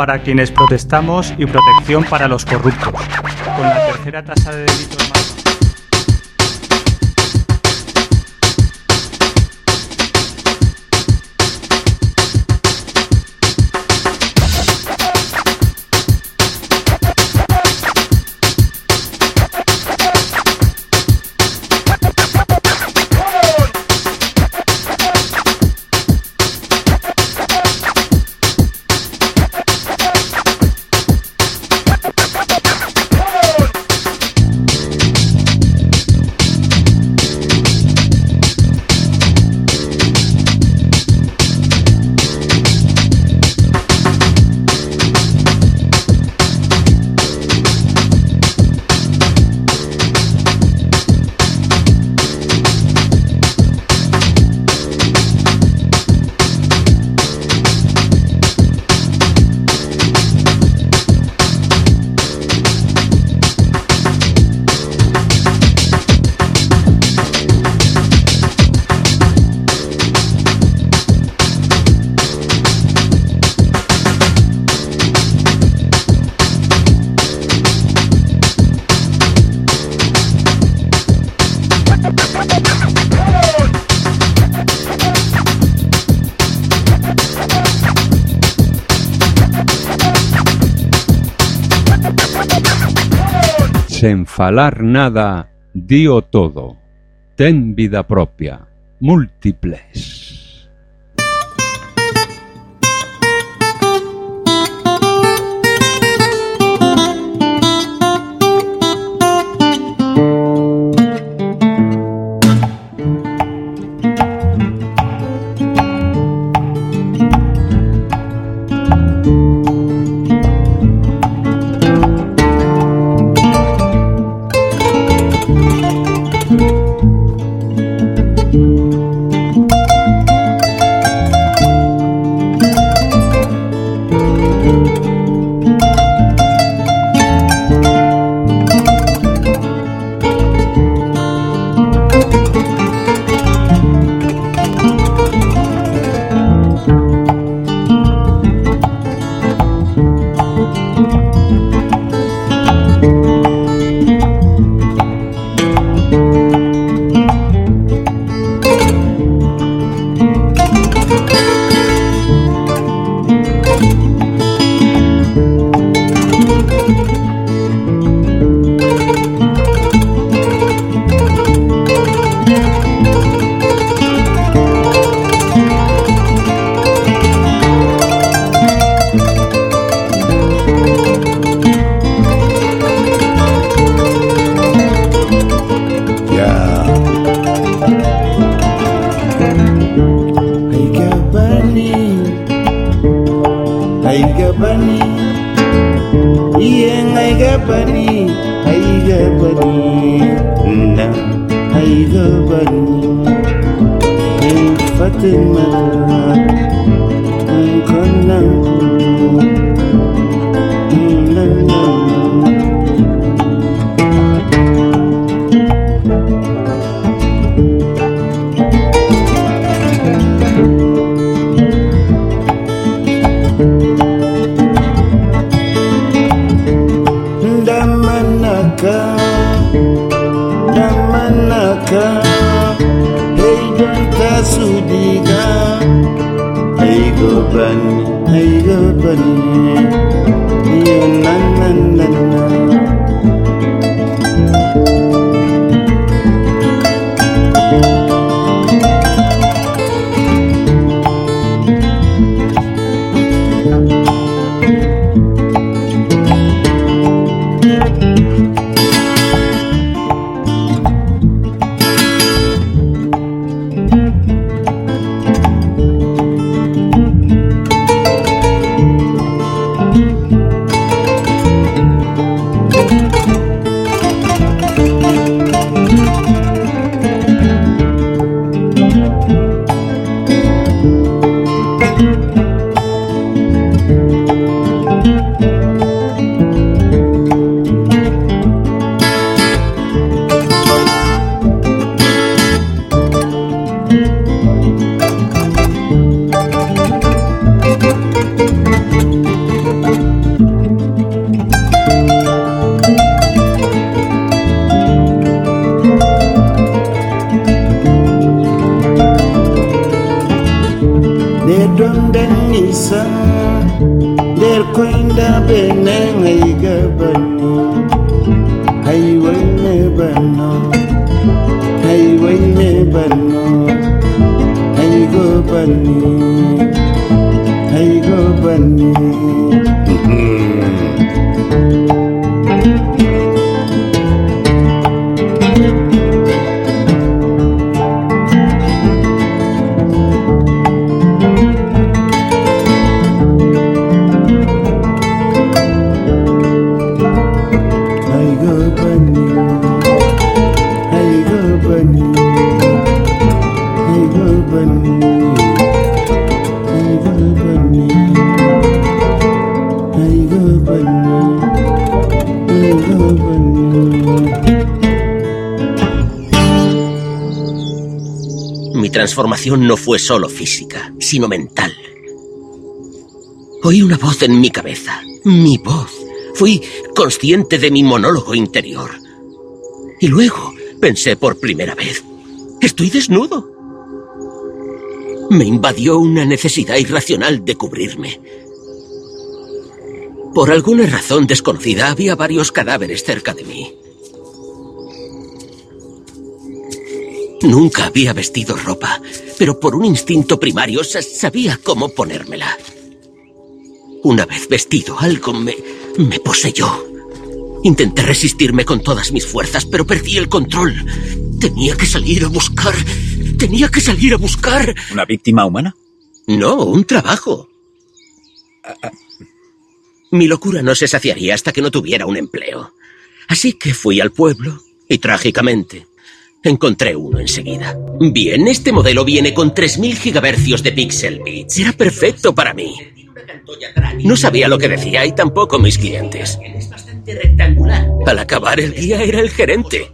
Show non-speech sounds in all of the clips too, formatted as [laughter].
para quienes protestamos y protección para los corruptos. Con la tercera tasa de delitos más falar nada, dio todo. Ten vida propia, múltiples. No fue solo física, sino mental. Oí una voz en mi cabeza, mi voz. Fui consciente de mi monólogo interior. Y luego pensé por primera vez, estoy desnudo. Me invadió una necesidad irracional de cubrirme. Por alguna razón desconocida había varios cadáveres cerca de mí. Nunca había vestido ropa, pero por un instinto primario sa- sabía cómo ponérmela. Una vez vestido, algo me, me poseyó. Intenté resistirme con todas mis fuerzas, pero perdí el control. Tenía que salir a buscar. Tenía que salir a buscar. ¿Una víctima humana? No, un trabajo. Mi locura no se saciaría hasta que no tuviera un empleo. Así que fui al pueblo y trágicamente encontré uno enseguida. Bien, este modelo viene con 3000 gigahercios de pixel bits. Era perfecto para mí. No sabía lo que decía y tampoco mis clientes. Al acabar el día era el gerente.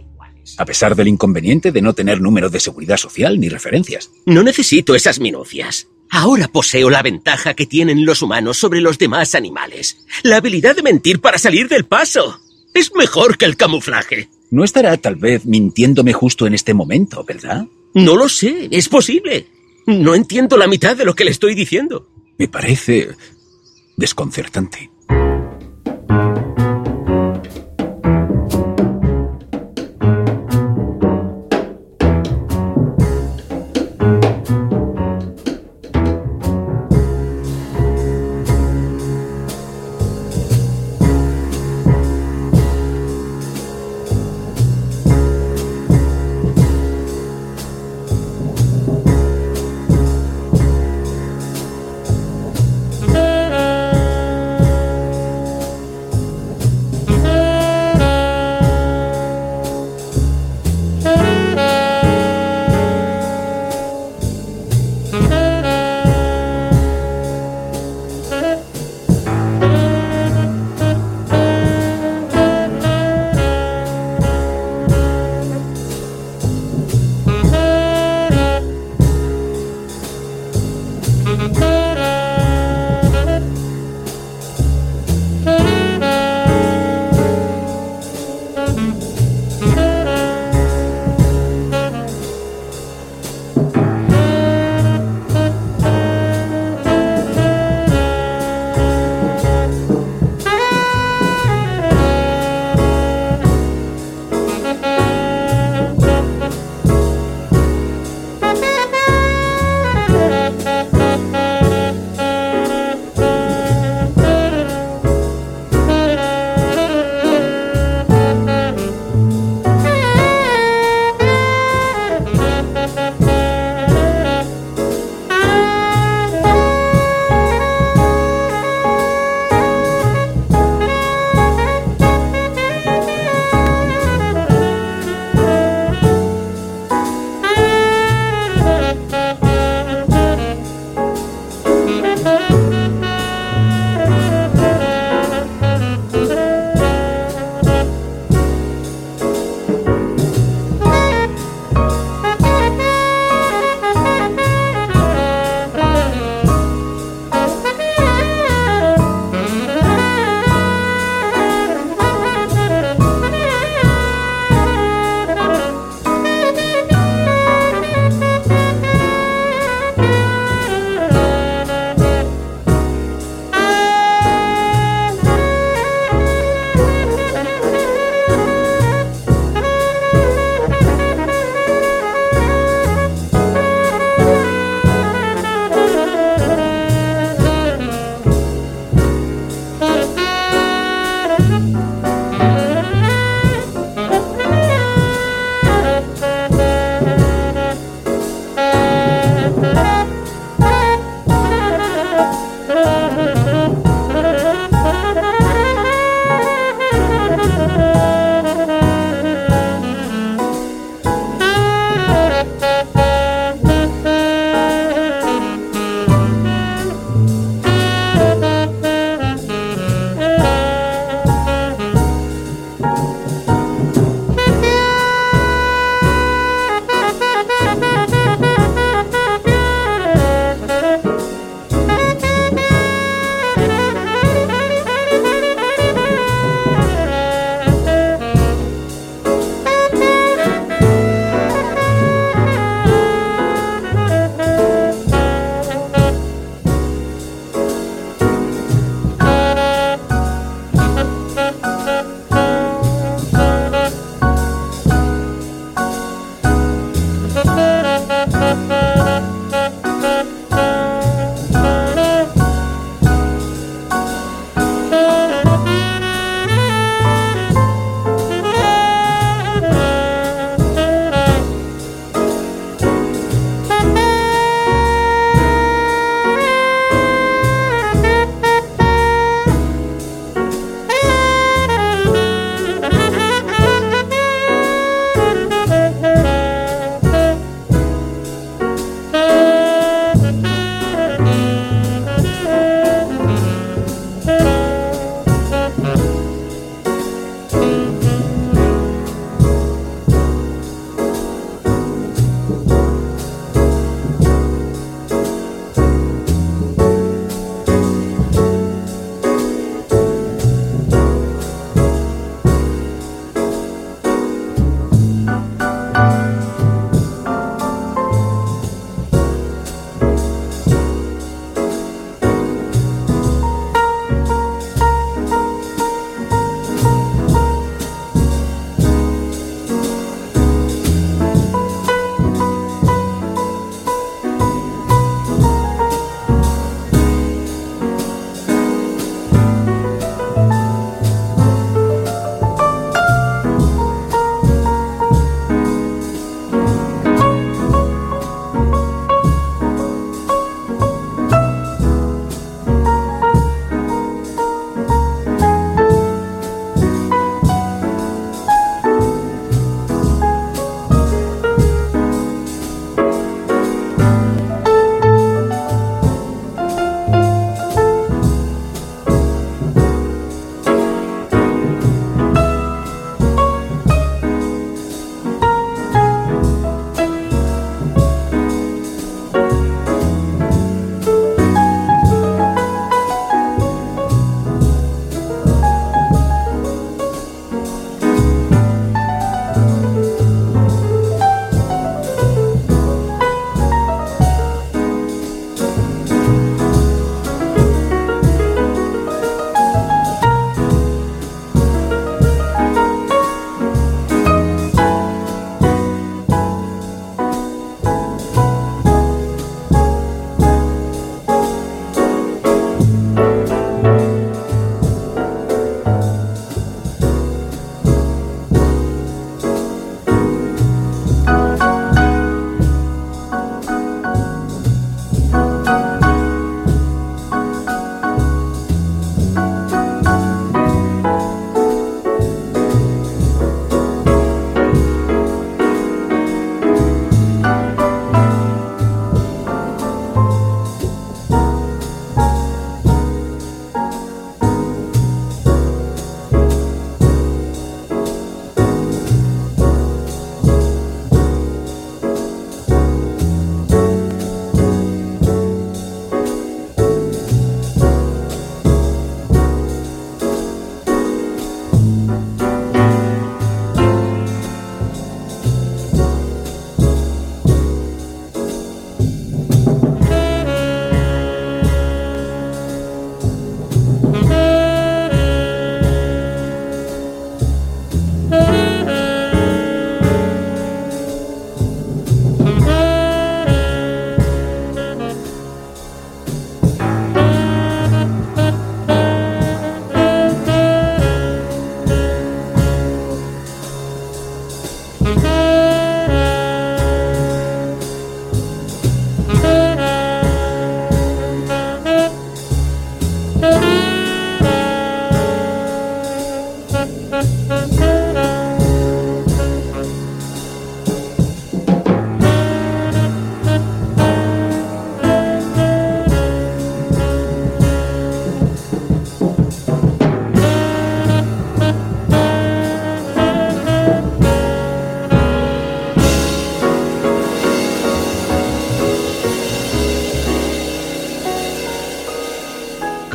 A pesar del inconveniente de no tener número de seguridad social ni referencias. No necesito esas minucias. Ahora poseo la ventaja que tienen los humanos sobre los demás animales. La habilidad de mentir para salir del paso. Es mejor que el camuflaje. No estará tal vez mintiéndome justo en este momento, ¿verdad? No lo sé, es posible. No entiendo la mitad de lo que le estoy diciendo. Me parece desconcertante.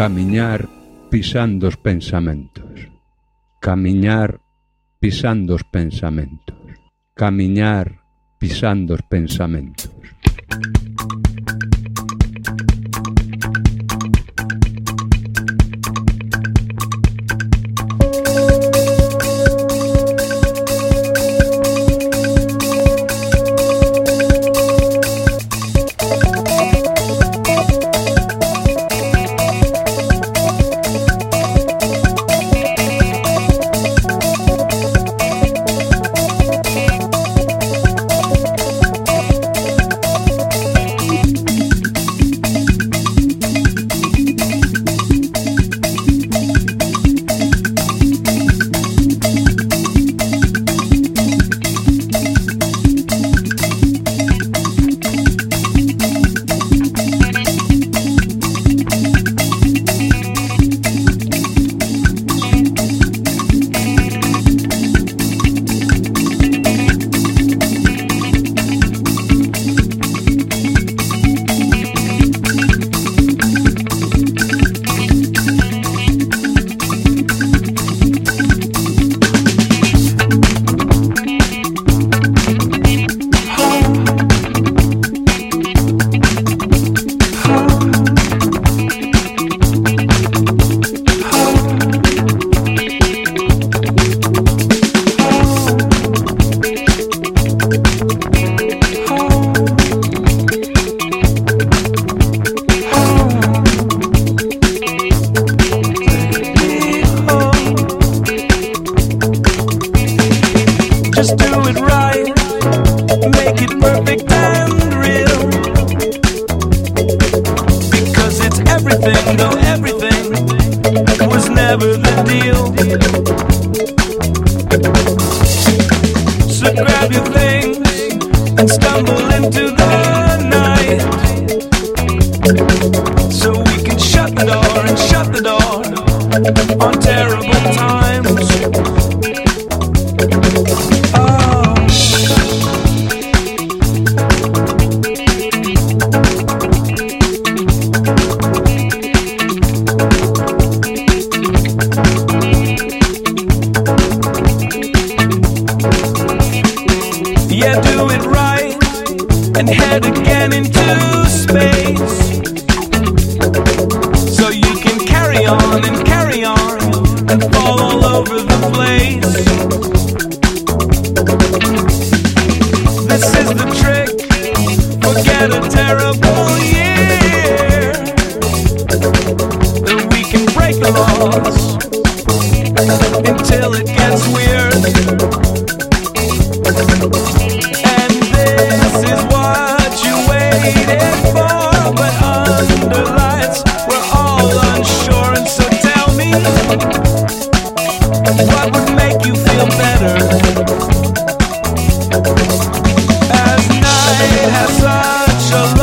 Camiñar pisando os pensamentos. Camiñar pisando os pensamentos. Camiñar pisando os pensamentos. it has such a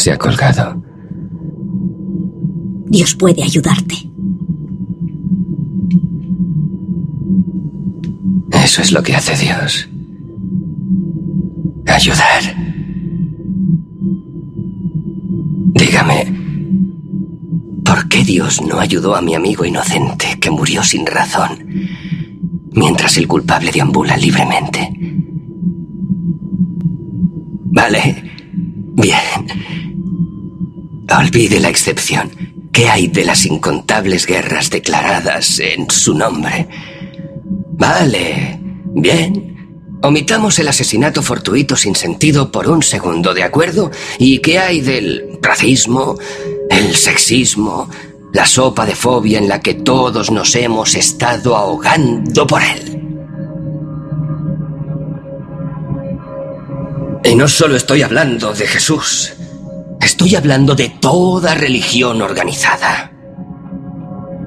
se ha colgado. Dios puede ayudarte. Eso es lo que hace Dios. Ayudar. Dígame, ¿por qué Dios no ayudó a mi amigo inocente que murió sin razón, mientras el culpable deambula libremente? Olvide la excepción. ¿Qué hay de las incontables guerras declaradas en su nombre? Vale, bien. Omitamos el asesinato fortuito sin sentido por un segundo, ¿de acuerdo? ¿Y qué hay del racismo, el sexismo, la sopa de fobia en la que todos nos hemos estado ahogando por él? Y no solo estoy hablando de Jesús, estoy hablando de toda religión organizada.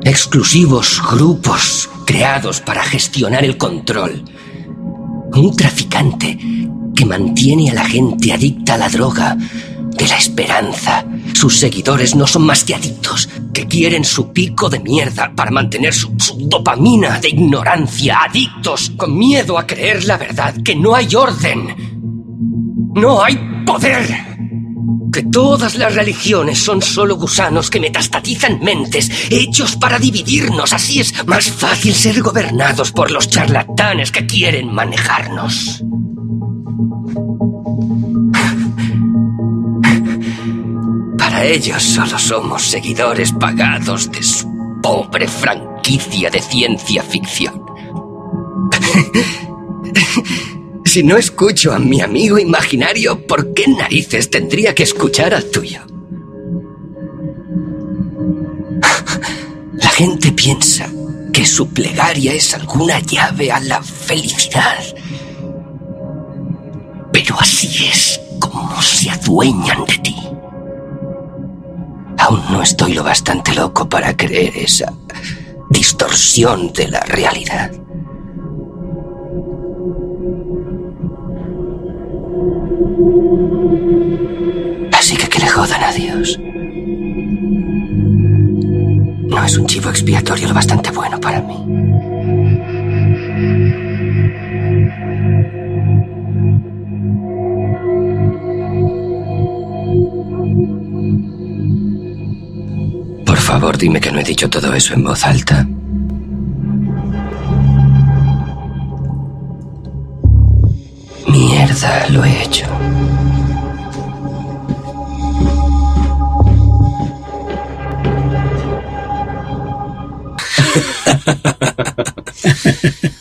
Exclusivos grupos creados para gestionar el control. Un traficante que mantiene a la gente adicta a la droga, de la esperanza. Sus seguidores no son más que adictos, que quieren su pico de mierda para mantener su, su dopamina de ignorancia. Adictos con miedo a creer la verdad, que no hay orden. No hay poder. Que todas las religiones son solo gusanos que metastatizan mentes, hechos para dividirnos. Así es más fácil ser gobernados por los charlatanes que quieren manejarnos. Para ellos solo somos seguidores pagados de su pobre franquicia de ciencia ficción. [laughs] Si no escucho a mi amigo imaginario, ¿por qué narices tendría que escuchar al tuyo? La gente piensa que su plegaria es alguna llave a la felicidad. Pero así es como se adueñan de ti. Aún no estoy lo bastante loco para creer esa distorsión de la realidad. Así que que le jodan a Dios. No es un chivo expiatorio lo bastante bueno para mí. Por favor, dime que no he dicho todo eso en voz alta. Lo he hecho. [laughs]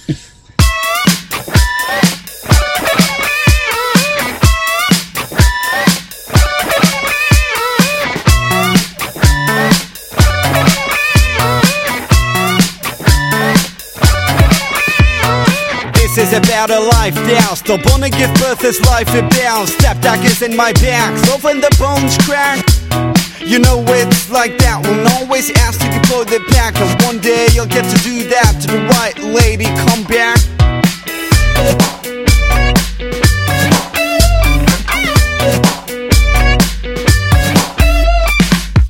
Still born to give birth, this life it bounds. Step daggers in my back, so when the bones crack. You know it's like that. Won't always ask to deploy the pack, and one day you'll get to do that to the right lady. Come back.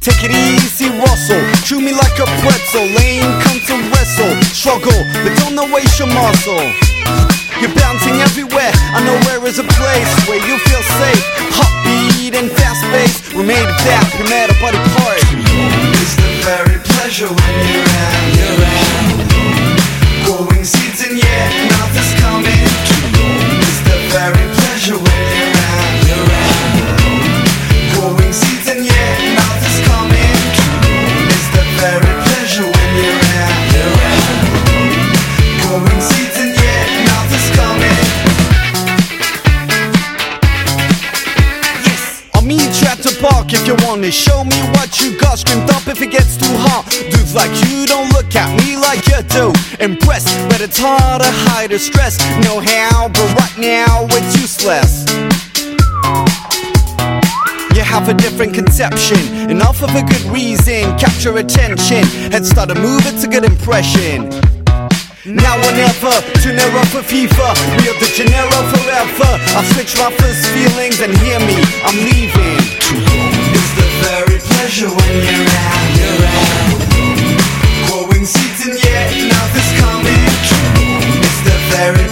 Take it easy, Russell. Chew me like a pretzel. Lane come to wrestle. Struggle, but don't waste your muscle. You're bouncing everywhere. I know where is a place where you feel safe. Hot beat and fast pace. We made it that. We made a body part. It's the very pleasure when you're out, if you want it. Show me what you got. Screamed up if it gets too hot. Dudes like you don't look at me like you do. Impressed, but it's hard to hide the stress. Know how, but right now it's useless. You have a different conception, enough of a good reason. Capture attention, head start a move, it's a good impression. Now or never, Tunero for FIFA, Rio de Janeiro forever. I've switched my first feelings and hear me, I'm leaving. When you're out, you're out. And yet nothing's coming. It's the very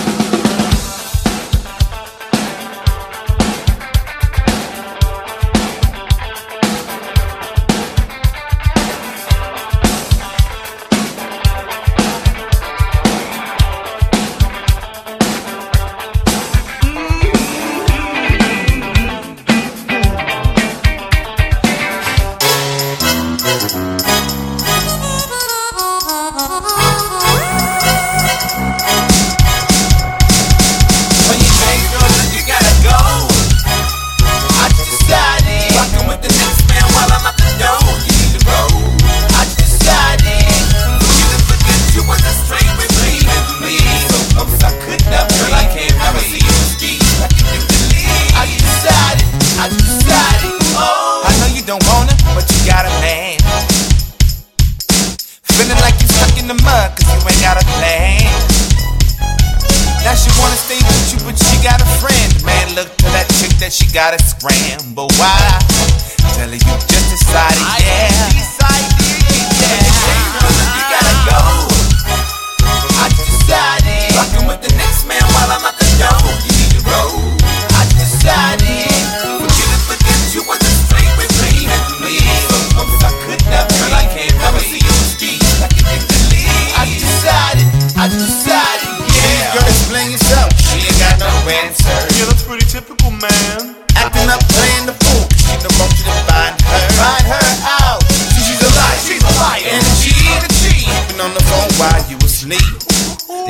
Man. Acting up, playing the fool. She don't want you to find her. Find her out. She's a lie. She's a lie. And she ain't a cheat. Been on the phone while you asleep.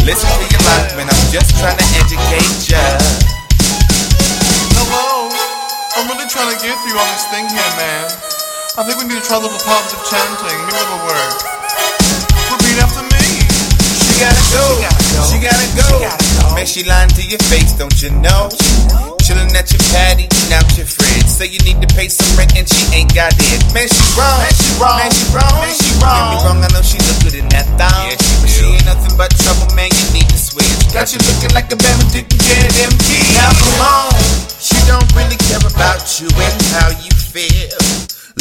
Listen to your life when I'm just trying to educate ya. Hello. I'm really trying to get through on this thing here, man. I think we need to try a little positive chanting. Maybe a little word. Repeat after me. She gotta go. She gotta go. Man, she lying to your face, don't you know? Chillin' at your eating out your fridge. Say you need to pay some rent and she ain't got it. Man, she wrong. Man, she wrong. Man, she wrong. Man, she wrong. Get me wrong, I know she look good in that thong. Yeah, she, but she ain't nothing but trouble, man. You need to switch. Got you looking like a Benedict and Janet MG. Now come on. She don't really care about you and how you feel.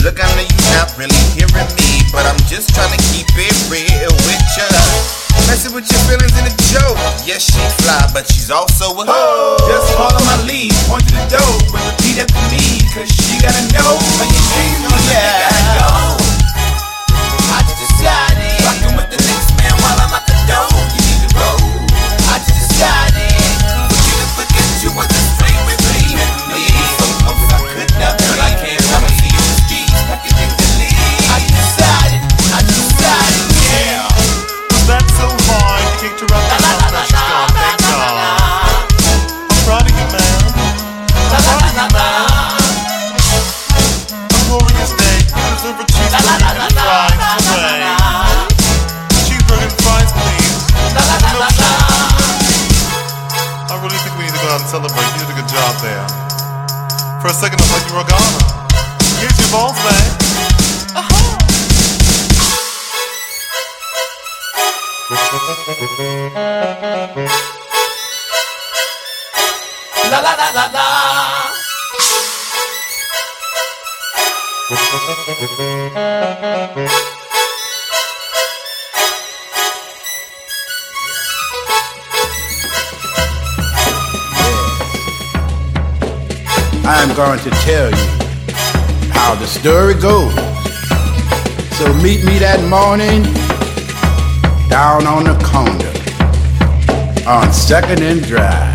Look, I know you're not really hearing me, but I'm just trying to keep it real with ya. Messing with your feelings in a joke. Yes, she fly, but she's also a hoe. Just follow my lead, point to the door, but repeat after me, cause she gotta know. Here's your. La la la la la. I'm going to tell you how the story goes. So meet me that morning down on the corner on Second and Drive.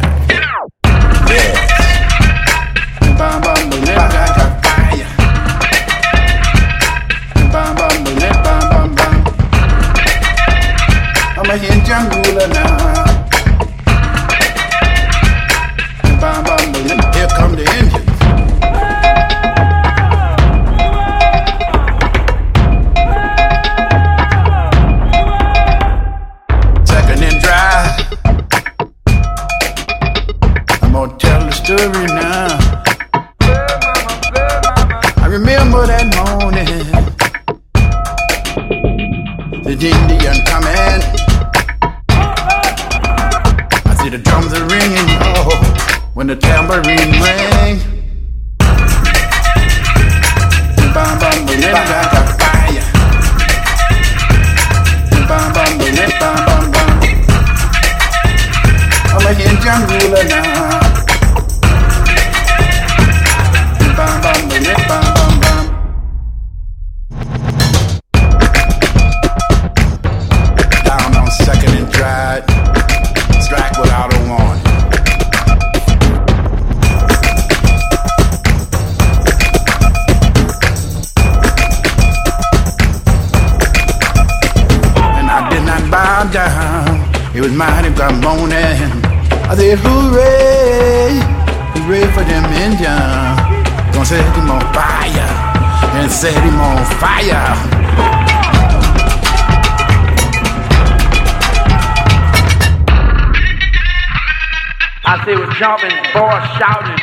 They were jumping, boys shouting.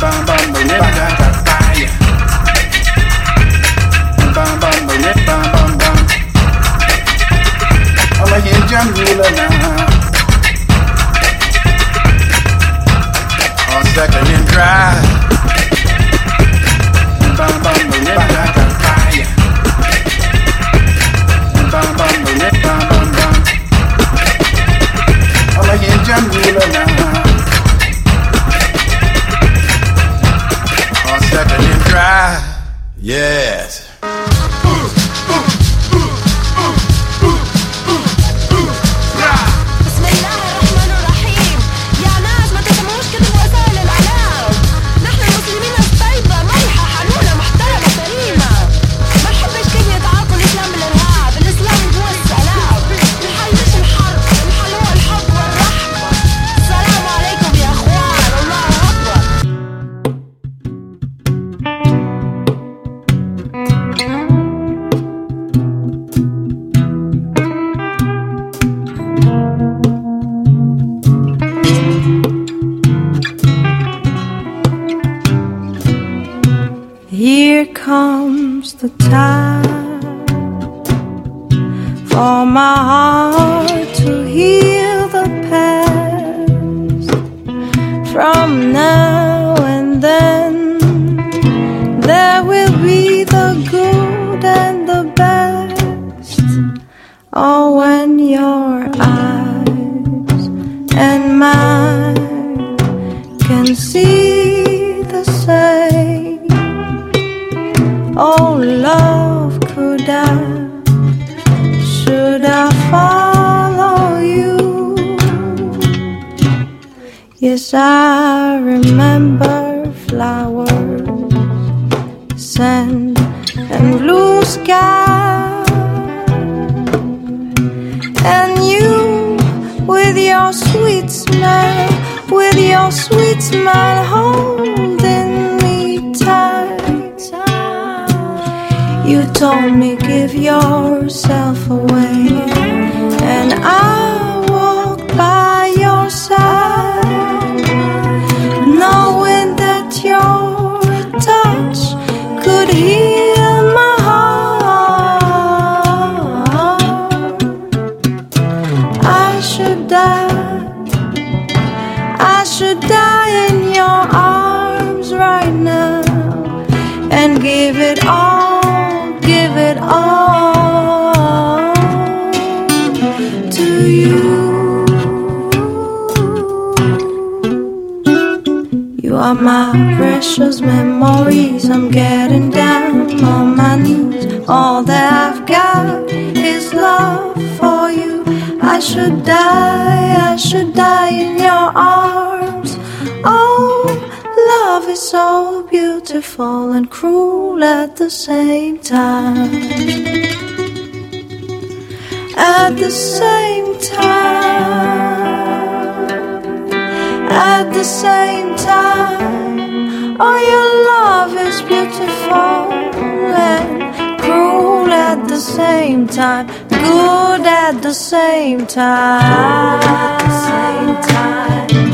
Bum, bum, bum, bum, bum, fire. Bum, bum, bum, bum, bum, bum. I'm a young jungle now. On second and drive. Bum, bum, bum, bum, bum. On second and drive, yeah. time. my precious memories. I'm getting down on my knees. All that I've got is love for you. I should die, I should die in your arms. Oh, love is so beautiful and cruel at the same time. At the same time. At the same time Oh, your love is beautiful and cruel at the same time, good at the same time. Same time.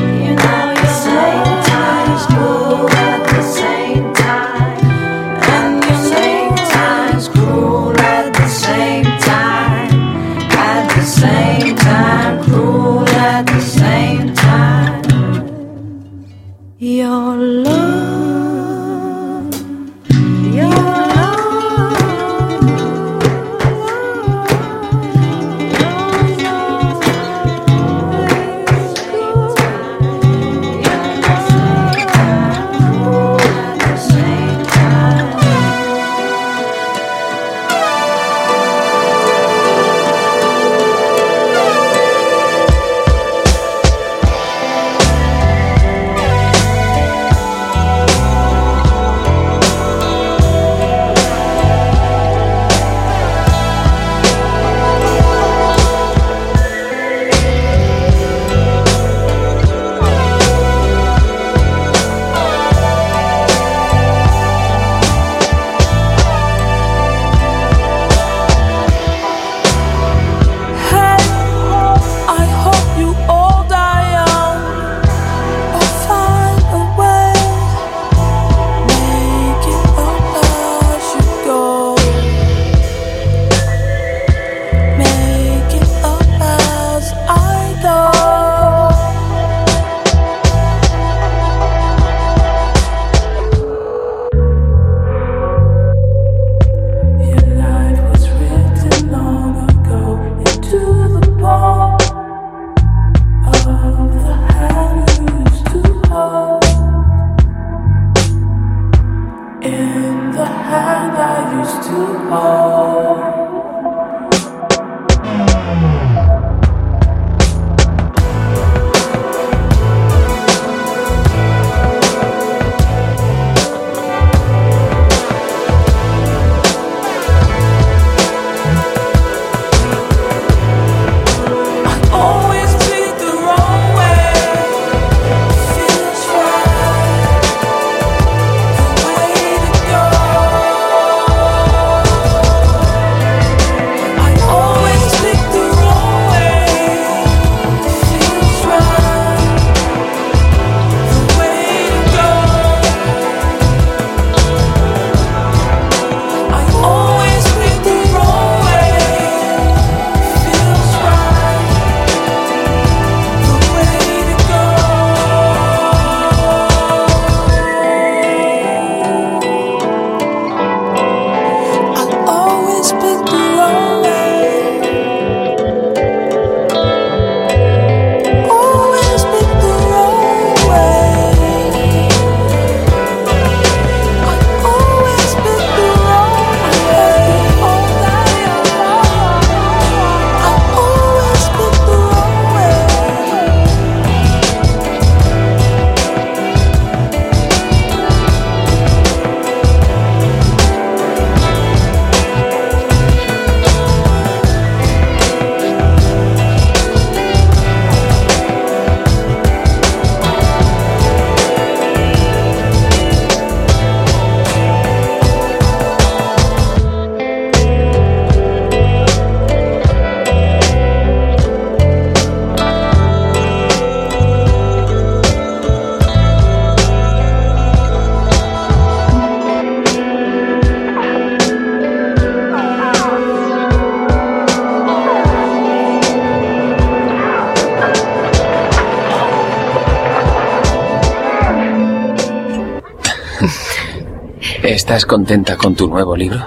¿Estás contenta con tu nuevo libro?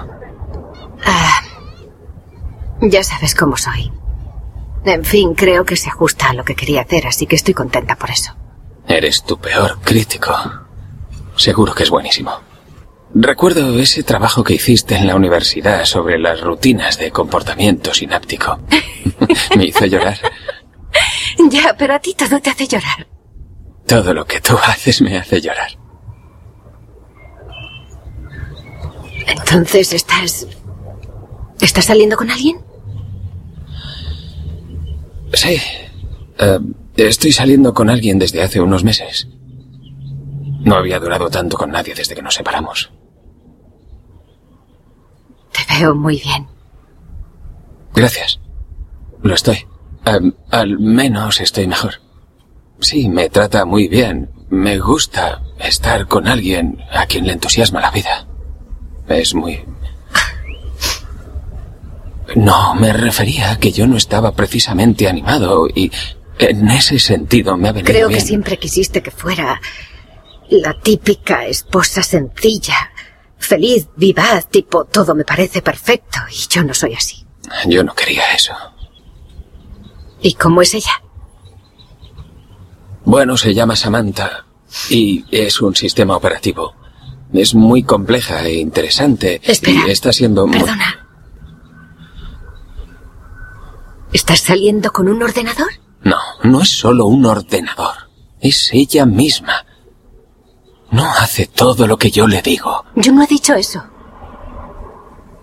Ah, ya sabes cómo soy. En fin, creo que se ajusta a lo que quería hacer, así que estoy contenta por eso. Eres tu peor crítico. Seguro que es buenísimo. Recuerdo ese trabajo que hiciste en la universidad sobre las rutinas de comportamiento sináptico. [laughs] Me hizo llorar. Ya, pero a ti todo te hace llorar. Todo lo que tú haces me hace llorar. Entonces, ¿estás... ¿Estás saliendo con alguien? Sí. Eh, estoy saliendo con alguien desde hace unos meses. No había durado tanto con nadie desde que nos separamos. Te veo muy bien. Gracias. Lo estoy. Em, al menos estoy mejor. Sí, me trata muy bien. Me gusta estar con alguien a quien le entusiasma la vida. Es muy... No, me refería a que yo no estaba precisamente animado y en ese sentido me ha venido Creo que siempre quisiste que fuera la típica esposa sencilla, feliz, vivaz, tipo todo me parece perfecto y yo no soy así. Yo no quería eso. ¿Y cómo es ella? Bueno, se llama Samantha y es un sistema operativo. Es muy compleja e interesante Espera, y está siendo muy... Perdona. ¿Estás saliendo con un ordenador? No, no es solo un ordenador. Es ella misma. No hace todo lo que yo le digo. Yo no he dicho eso.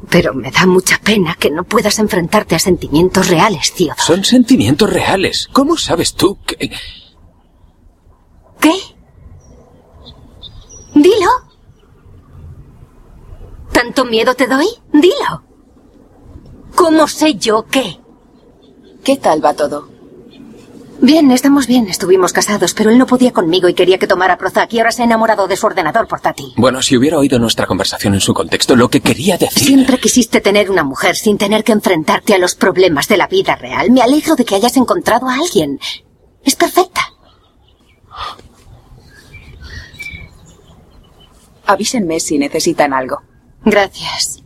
Pero me da mucha pena que no puedas enfrentarte a sentimientos reales, tío. Son sentimientos reales. ¿Cómo sabes tú que... ¿Qué? Dilo. ¿Tanto miedo te doy? Dilo. ¿Cómo sé yo qué? ¿Qué tal va todo? Bien, estamos bien. Estuvimos casados, pero él no podía conmigo y quería que tomara Prozac y ahora se ha enamorado de su ordenador portátil. Bueno, si hubiera oído nuestra conversación en su contexto, lo que quería decir... Siempre quisiste tener una mujer sin tener que enfrentarte a los problemas de la vida real. Me alegro de que hayas encontrado a alguien. Es perfecta. Avísenme si necesitan algo. Gracias.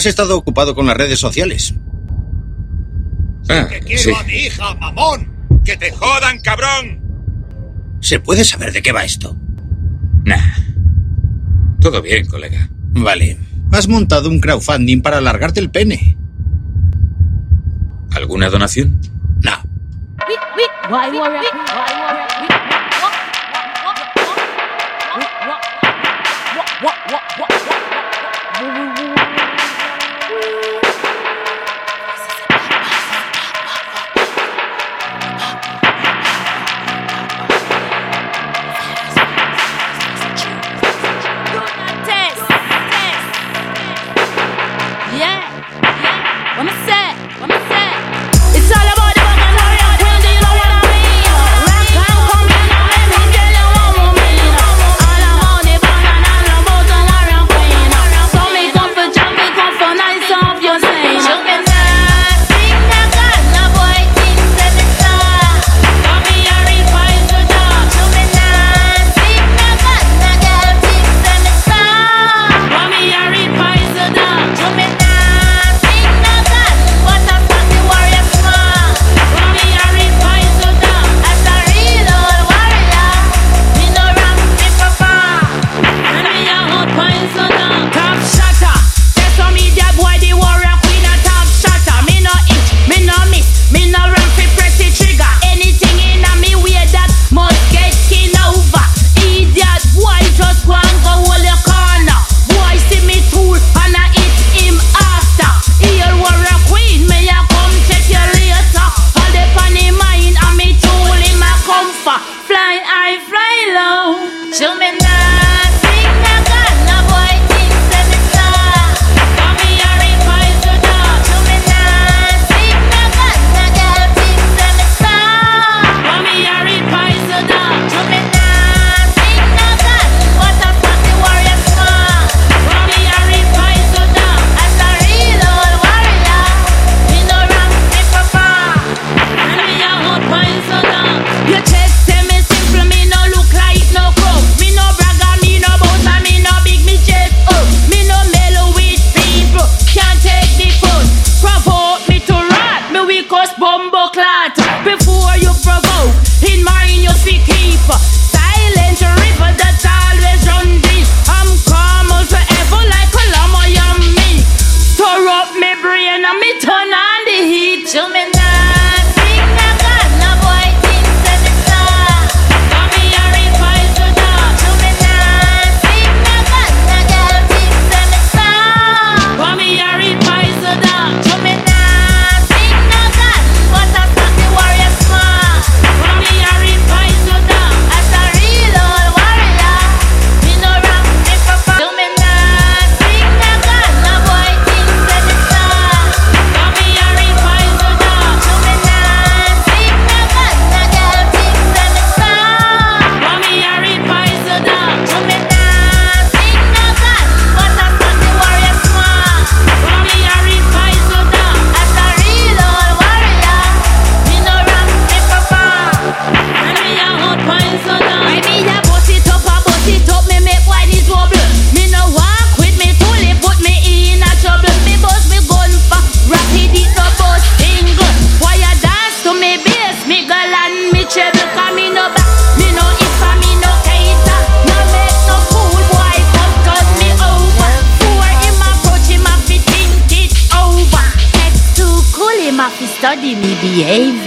Has estado ocupado con las redes sociales. Sí, que quiero a mi hija, mamón. Que te jodan, cabrón. ¿Se puede saber de qué va esto? Nah. Todo bien, colega. Vale. Has montado un crowdfunding para alargarte el pene. ¿Alguna donación? No.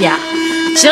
呀行